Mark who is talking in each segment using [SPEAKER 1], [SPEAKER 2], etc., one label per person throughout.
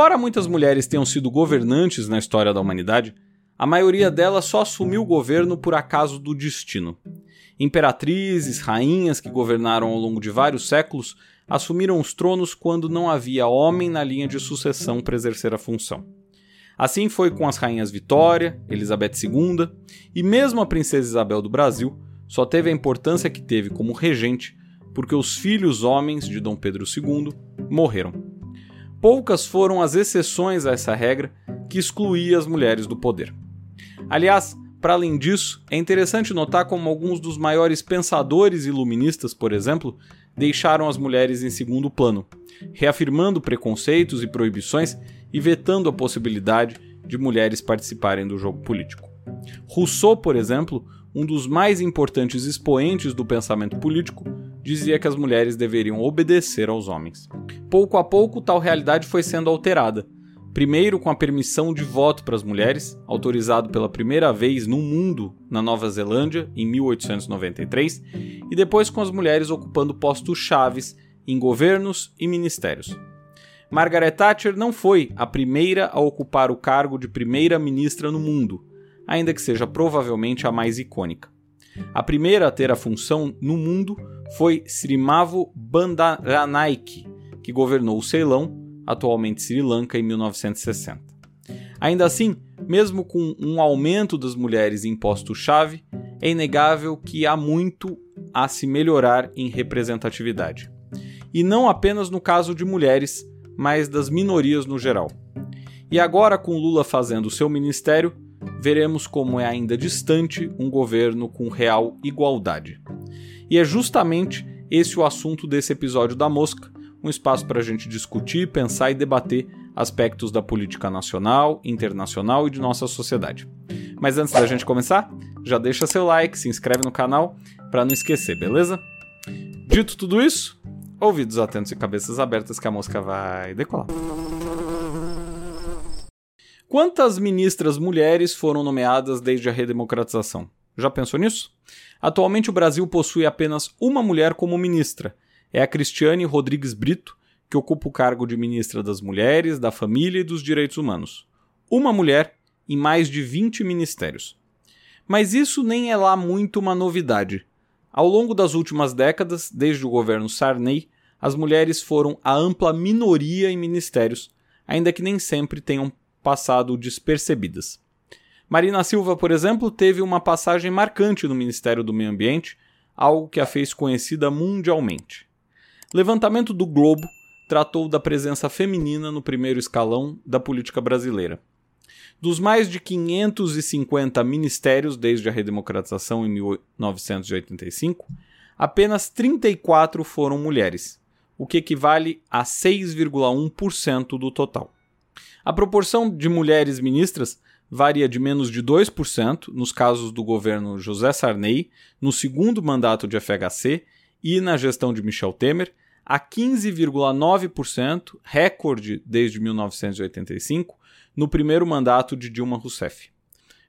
[SPEAKER 1] Embora muitas mulheres tenham sido governantes na história da humanidade, a maioria delas só assumiu o governo por acaso do destino. Imperatrizes, rainhas que governaram ao longo de vários séculos assumiram os tronos quando não havia homem na linha de sucessão para exercer a função. Assim foi com as rainhas Vitória, Elizabeth II e mesmo a princesa Isabel do Brasil, só teve a importância que teve como regente porque os filhos homens de Dom Pedro II morreram. Poucas foram as exceções a essa regra que excluía as mulheres do poder. Aliás, para além disso, é interessante notar como alguns dos maiores pensadores iluministas, por exemplo, deixaram as mulheres em segundo plano, reafirmando preconceitos e proibições e vetando a possibilidade de mulheres participarem do jogo político. Rousseau, por exemplo, um dos mais importantes expoentes do pensamento político, dizia que as mulheres deveriam obedecer aos homens. Pouco a pouco, tal realidade foi sendo alterada. Primeiro com a permissão de voto para as mulheres, autorizado pela primeira vez no mundo na Nova Zelândia em 1893, e depois com as mulheres ocupando postos chaves em governos e ministérios. Margaret Thatcher não foi a primeira a ocupar o cargo de primeira-ministra no mundo, ainda que seja provavelmente a mais icônica. A primeira a ter a função no mundo foi Srimavo Bandaranaike, que governou o Ceilão, atualmente Sri Lanka, em 1960. Ainda assim, mesmo com um aumento das mulheres em postos-chave, é inegável que há muito a se melhorar em representatividade. E não apenas no caso de mulheres, mas das minorias no geral. E agora, com Lula fazendo seu ministério, veremos como é ainda distante um governo com real igualdade. E é justamente esse o assunto desse episódio da Mosca, um espaço para a gente discutir, pensar e debater aspectos da política nacional, internacional e de nossa sociedade. Mas antes da gente começar, já deixa seu like, se inscreve no canal para não esquecer, beleza? Dito tudo isso, Ouvidos atentos e cabeças abertas que a mosca vai decolar. Quantas ministras mulheres foram nomeadas desde a redemocratização? Já pensou nisso? Atualmente o Brasil possui apenas uma mulher como ministra. É a Cristiane Rodrigues Brito, que ocupa o cargo de ministra das Mulheres, da Família e dos Direitos Humanos. Uma mulher em mais de 20 ministérios. Mas isso nem é lá muito uma novidade. Ao longo das últimas décadas, desde o governo Sarney, as mulheres foram a ampla minoria em ministérios, ainda que nem sempre tenham passado despercebidas. Marina Silva, por exemplo, teve uma passagem marcante no Ministério do Meio Ambiente, algo que a fez conhecida mundialmente. Levantamento do Globo tratou da presença feminina no primeiro escalão da política brasileira. Dos mais de 550 ministérios desde a redemocratização em 1985, apenas 34 foram mulheres, o que equivale a 6,1% do total. A proporção de mulheres ministras varia de menos de 2% nos casos do governo José Sarney, no segundo mandato de FHC e na gestão de Michel Temer, a 15,9%, recorde desde 1985, no primeiro mandato de Dilma Rousseff.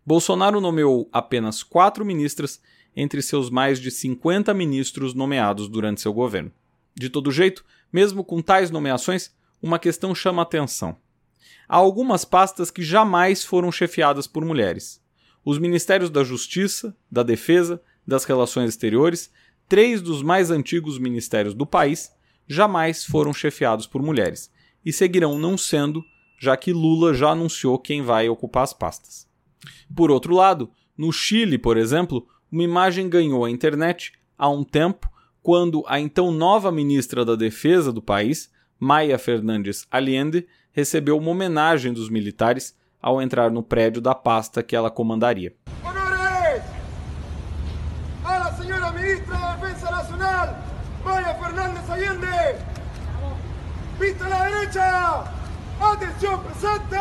[SPEAKER 1] Bolsonaro nomeou apenas quatro ministras entre seus mais de 50 ministros nomeados durante seu governo. De todo jeito, mesmo com tais nomeações, uma questão chama atenção. Há algumas pastas que jamais foram chefiadas por mulheres. Os Ministérios da Justiça, da Defesa, das Relações Exteriores, três dos mais antigos ministérios do país, jamais foram chefiados por mulheres e seguirão não sendo já que Lula já anunciou quem vai ocupar as pastas. Por outro lado, no Chile, por exemplo, uma imagem ganhou a internet há um tempo quando a então nova ministra da Defesa do país, Maia Fernandes Allende, recebeu uma homenagem dos militares ao entrar no prédio da pasta que ela comandaria. Atención, presente.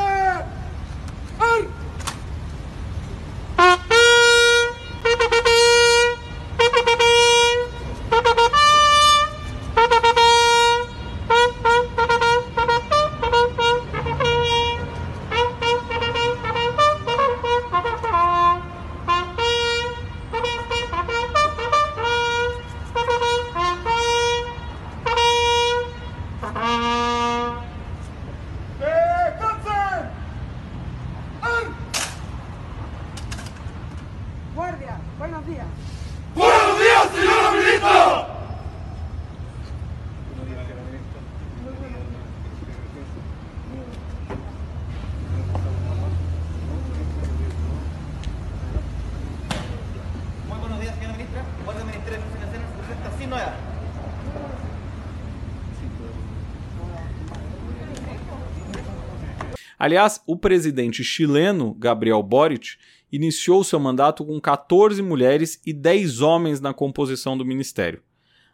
[SPEAKER 1] Aliás, o presidente chileno, Gabriel Boric, iniciou seu mandato com 14 mulheres e 10 homens na composição do ministério.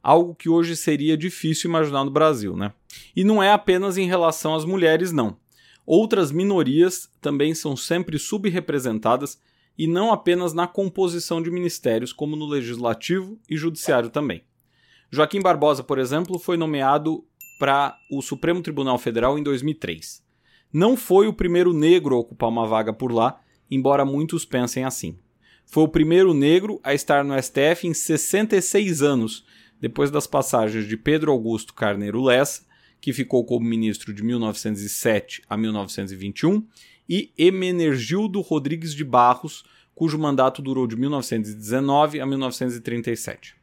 [SPEAKER 1] Algo que hoje seria difícil imaginar no Brasil, né? E não é apenas em relação às mulheres, não. Outras minorias também são sempre subrepresentadas e não apenas na composição de ministérios, como no legislativo e judiciário também. Joaquim Barbosa, por exemplo, foi nomeado para o Supremo Tribunal Federal em 2003. Não foi o primeiro negro a ocupar uma vaga por lá, embora muitos pensem assim. Foi o primeiro negro a estar no STF em 66 anos, depois das passagens de Pedro Augusto Carneiro Lessa, que ficou como ministro de 1907 a 1921, e Emenergildo Rodrigues de Barros, cujo mandato durou de 1919 a 1937.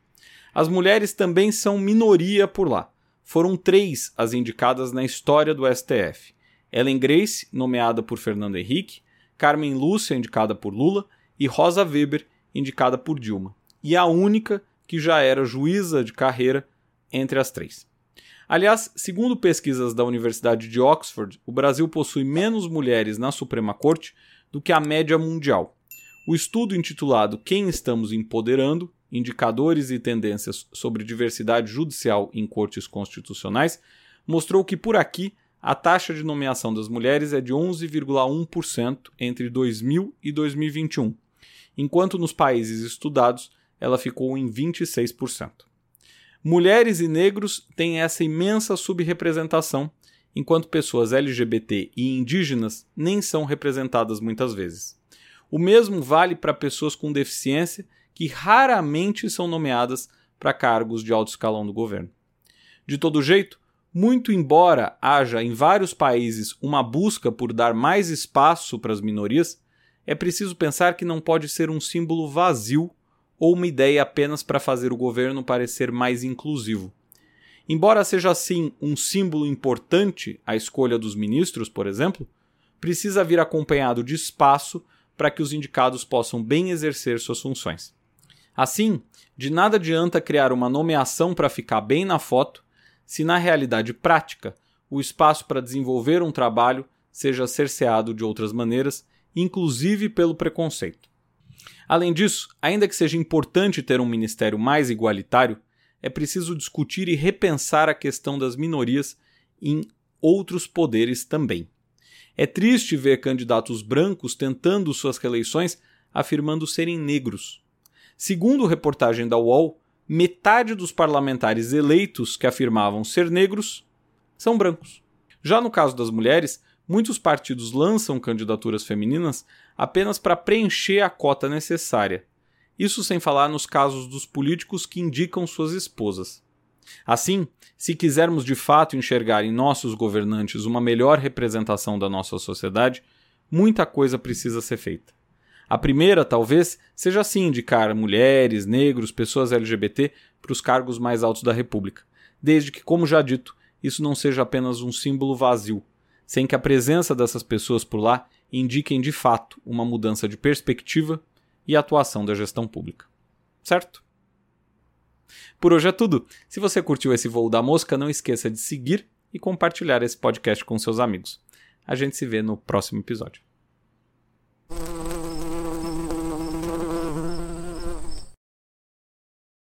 [SPEAKER 1] As mulheres também são minoria por lá. Foram três as indicadas na história do STF: Ellen Grace, nomeada por Fernando Henrique, Carmen Lúcia, indicada por Lula, e Rosa Weber, indicada por Dilma. E a única que já era juíza de carreira entre as três. Aliás, segundo pesquisas da Universidade de Oxford, o Brasil possui menos mulheres na Suprema Corte do que a média mundial. O estudo intitulado Quem Estamos Empoderando Indicadores e Tendências sobre Diversidade Judicial em Cortes Constitucionais mostrou que por aqui a taxa de nomeação das mulheres é de 11,1% entre 2000 e 2021, enquanto nos países estudados ela ficou em 26%. Mulheres e negros têm essa imensa subrepresentação, enquanto pessoas LGBT e indígenas nem são representadas muitas vezes. O mesmo vale para pessoas com deficiência que raramente são nomeadas para cargos de alto escalão do governo. De todo jeito, muito embora haja em vários países uma busca por dar mais espaço para as minorias, é preciso pensar que não pode ser um símbolo vazio ou uma ideia apenas para fazer o governo parecer mais inclusivo. Embora seja assim um símbolo importante a escolha dos ministros, por exemplo, precisa vir acompanhado de espaço para que os indicados possam bem exercer suas funções. Assim, de nada adianta criar uma nomeação para ficar bem na foto se na realidade prática o espaço para desenvolver um trabalho seja cerceado de outras maneiras, inclusive pelo preconceito. Além disso, ainda que seja importante ter um ministério mais igualitário, é preciso discutir e repensar a questão das minorias em outros poderes também. É triste ver candidatos brancos tentando suas reeleições afirmando serem negros. Segundo reportagem da UOL, metade dos parlamentares eleitos que afirmavam ser negros são brancos. Já no caso das mulheres, muitos partidos lançam candidaturas femininas apenas para preencher a cota necessária. Isso sem falar nos casos dos políticos que indicam suas esposas. Assim, se quisermos de fato enxergar em nossos governantes uma melhor representação da nossa sociedade, muita coisa precisa ser feita. A primeira, talvez, seja assim indicar mulheres, negros, pessoas LGBT para os cargos mais altos da República, desde que, como já dito, isso não seja apenas um símbolo vazio, sem que a presença dessas pessoas por lá indiquem de fato uma mudança de perspectiva e atuação da gestão pública. Certo? Por hoje é tudo. Se você curtiu esse voo da mosca, não esqueça de seguir e compartilhar esse podcast com seus amigos. A gente se vê no próximo episódio.